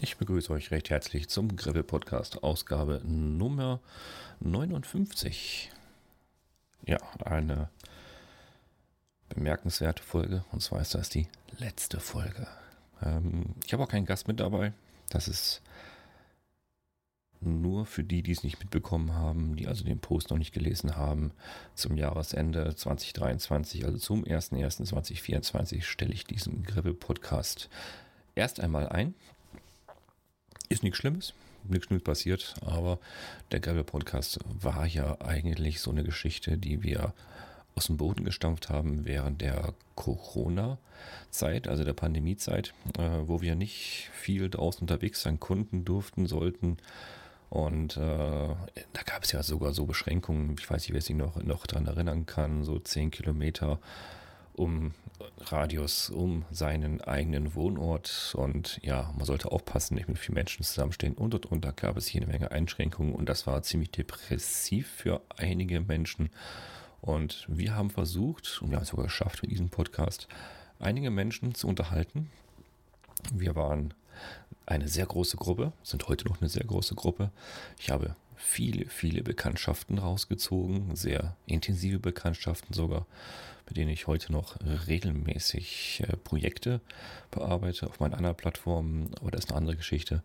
Ich begrüße euch recht herzlich zum Griffel Podcast, Ausgabe Nummer 59. Ja, eine bemerkenswerte Folge, und zwar ist das die letzte Folge. Ähm, ich habe auch keinen Gast mit dabei. Das ist nur für die, die es nicht mitbekommen haben, die also den Post noch nicht gelesen haben. Zum Jahresende 2023, also zum 01.01.2024, stelle ich diesen Griffel Podcast erst einmal ein ist nichts Schlimmes, nichts Schlimmes passiert, aber der Gravel Podcast war ja eigentlich so eine Geschichte, die wir aus dem Boden gestampft haben während der Corona-Zeit, also der Pandemie-Zeit, äh, wo wir nicht viel draußen unterwegs sein konnten, durften, sollten. Und äh, da gab es ja sogar so Beschränkungen, ich weiß nicht, wer sich noch, noch daran erinnern kann, so 10 Kilometer um Radius um seinen eigenen Wohnort und ja, man sollte aufpassen, nicht mit vielen Menschen zusammenstehen und und da gab es hier eine Menge Einschränkungen und das war ziemlich depressiv für einige Menschen und wir haben versucht und wir haben es sogar geschafft mit diesem Podcast, einige Menschen zu unterhalten. Wir waren eine sehr große Gruppe, sind heute noch eine sehr große Gruppe. Ich habe viele, viele Bekanntschaften rausgezogen, sehr intensive Bekanntschaften sogar, mit denen ich heute noch regelmäßig äh, Projekte bearbeite auf meinen anderen Plattformen, aber das ist eine andere Geschichte.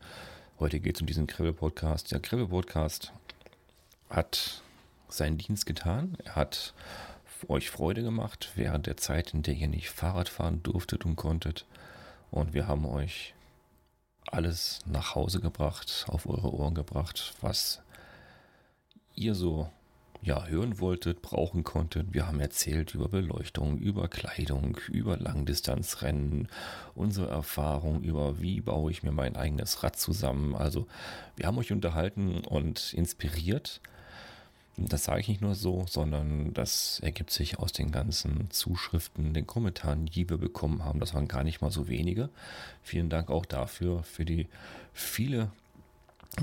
Heute geht es um diesen Kribbel-Podcast. Der Kribbel-Podcast hat seinen Dienst getan. Er hat euch Freude gemacht während der Zeit, in der ihr nicht Fahrrad fahren durftet und konntet. Und wir haben euch alles nach Hause gebracht, auf eure Ohren gebracht, was ihr so ja, hören wolltet, brauchen konntet. Wir haben erzählt über Beleuchtung, über Kleidung, über Langdistanzrennen, unsere Erfahrung über wie baue ich mir mein eigenes Rad zusammen. Also wir haben euch unterhalten und inspiriert. Das sage ich nicht nur so, sondern das ergibt sich aus den ganzen Zuschriften, den Kommentaren, die wir bekommen haben. Das waren gar nicht mal so wenige. Vielen Dank auch dafür, für die viele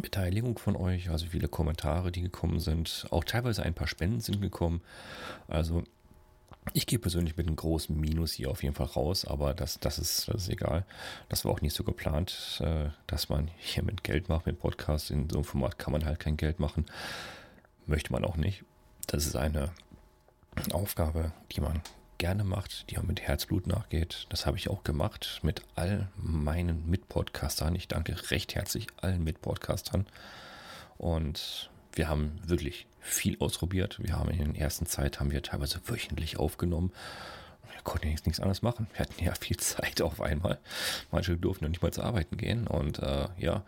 Beteiligung von euch, also viele Kommentare, die gekommen sind. Auch teilweise ein paar Spenden sind gekommen. Also ich gehe persönlich mit einem großen Minus hier auf jeden Fall raus, aber das, das, ist, das ist egal. Das war auch nicht so geplant, äh, dass man hier mit Geld macht, mit Podcasts. In so einem Format kann man halt kein Geld machen. Möchte man auch nicht. Das ist eine Aufgabe, die man gerne macht, die man mit Herzblut nachgeht. Das habe ich auch gemacht mit all meinen Mitpodcastern. Ich danke recht herzlich allen Mitpodcastern. Und wir haben wirklich viel ausprobiert. Wir haben in der ersten Zeit haben wir teilweise wöchentlich aufgenommen. Wir konnten jetzt nichts anderes machen. Wir hatten ja viel Zeit auf einmal. Manche durften ja nicht mal zu arbeiten gehen. Und äh, ja,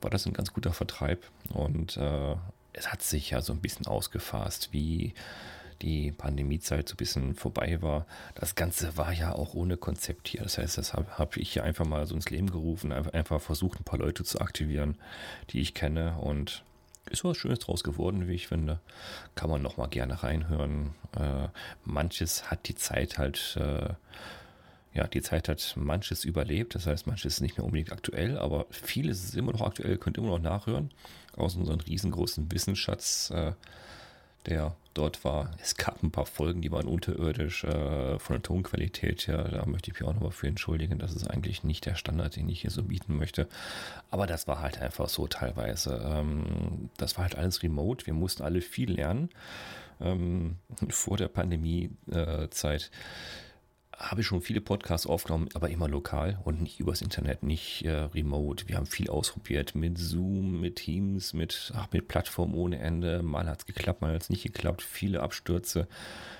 war das ein ganz guter Vertreib. Und äh, es hat sich ja so ein bisschen ausgefasst, wie die Pandemiezeit so ein bisschen vorbei war. Das Ganze war ja auch ohne Konzept hier. Das heißt, das habe hab ich hier einfach mal so ins Leben gerufen, einfach, einfach versucht, ein paar Leute zu aktivieren, die ich kenne und ist was Schönes draus geworden, wie ich finde. Kann man noch mal gerne reinhören. Äh, manches hat die Zeit halt, äh, ja, die Zeit hat manches überlebt. Das heißt, manches ist nicht mehr unbedingt aktuell, aber vieles ist immer noch aktuell, könnt immer noch nachhören. Aus unserem riesengroßen Wissensschatz, äh, der dort war. Es gab ein paar Folgen, die waren unterirdisch äh, von der Tonqualität her. Da möchte ich mich auch nochmal für entschuldigen. Das ist eigentlich nicht der Standard, den ich hier so bieten möchte. Aber das war halt einfach so teilweise. Ähm, das war halt alles remote. Wir mussten alle viel lernen. Ähm, vor der Pandemie-Zeit. Äh, habe schon viele Podcasts aufgenommen, aber immer lokal und nicht übers Internet, nicht äh, remote. Wir haben viel ausprobiert mit Zoom, mit Teams, mit, ach, mit Plattformen ohne Ende. Mal hat es geklappt, mal hat es nicht geklappt. Viele Abstürze,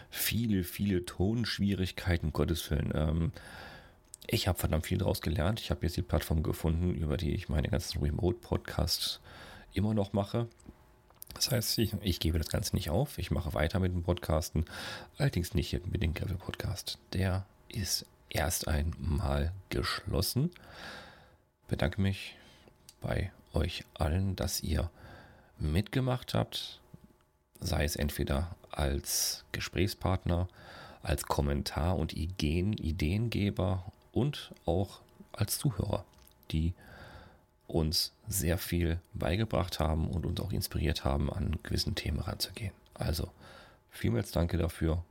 viele, viele Tonschwierigkeiten, Gottes Willen. Ähm, ich habe verdammt viel daraus gelernt. Ich habe jetzt die Plattform gefunden, über die ich meine ganzen Remote-Podcasts immer noch mache. Das heißt, ich, ich, gebe das Ganze nicht auf. Ich mache weiter mit dem Podcasten. Allerdings nicht mit dem Gravel Podcast. Der ist erst einmal geschlossen. Bedanke mich bei euch allen, dass ihr mitgemacht habt. Sei es entweder als Gesprächspartner, als Kommentar und Ideen, Ideengeber und auch als Zuhörer, die uns sehr viel beigebracht haben und uns auch inspiriert haben, an gewissen Themen ranzugehen. Also, vielmals danke dafür.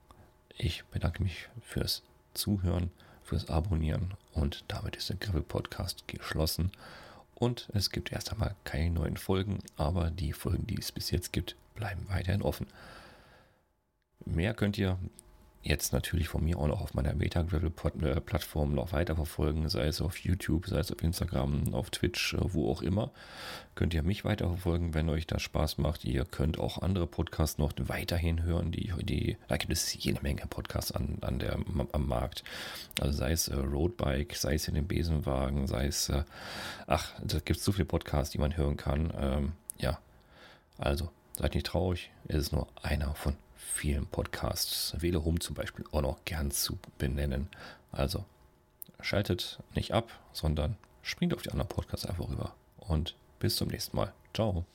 Ich bedanke mich fürs Zuhören, fürs Abonnieren und damit ist der Griffel Podcast geschlossen Und es gibt erst einmal keine neuen Folgen, aber die Folgen, die es bis jetzt gibt, bleiben weiterhin offen. Mehr könnt ihr jetzt natürlich von mir auch noch auf meiner Meta-Gravel-Plattform noch weiter verfolgen, sei es auf YouTube, sei es auf Instagram, auf Twitch, äh, wo auch immer. Könnt ihr mich weiterverfolgen, wenn euch das Spaß macht. Ihr könnt auch andere Podcasts noch weiterhin hören, die, die da gibt es jede Menge Podcasts an, an der, am Markt. Also sei es äh, Roadbike, sei es in den Besenwagen, sei es, äh, ach, da gibt es so viele Podcasts, die man hören kann. Ähm, ja, also seid nicht traurig, es ist nur einer von vielen Podcasts, Wähle Home zum Beispiel, auch noch gern zu benennen. Also schaltet nicht ab, sondern springt auf die anderen Podcasts einfach rüber. Und bis zum nächsten Mal. Ciao.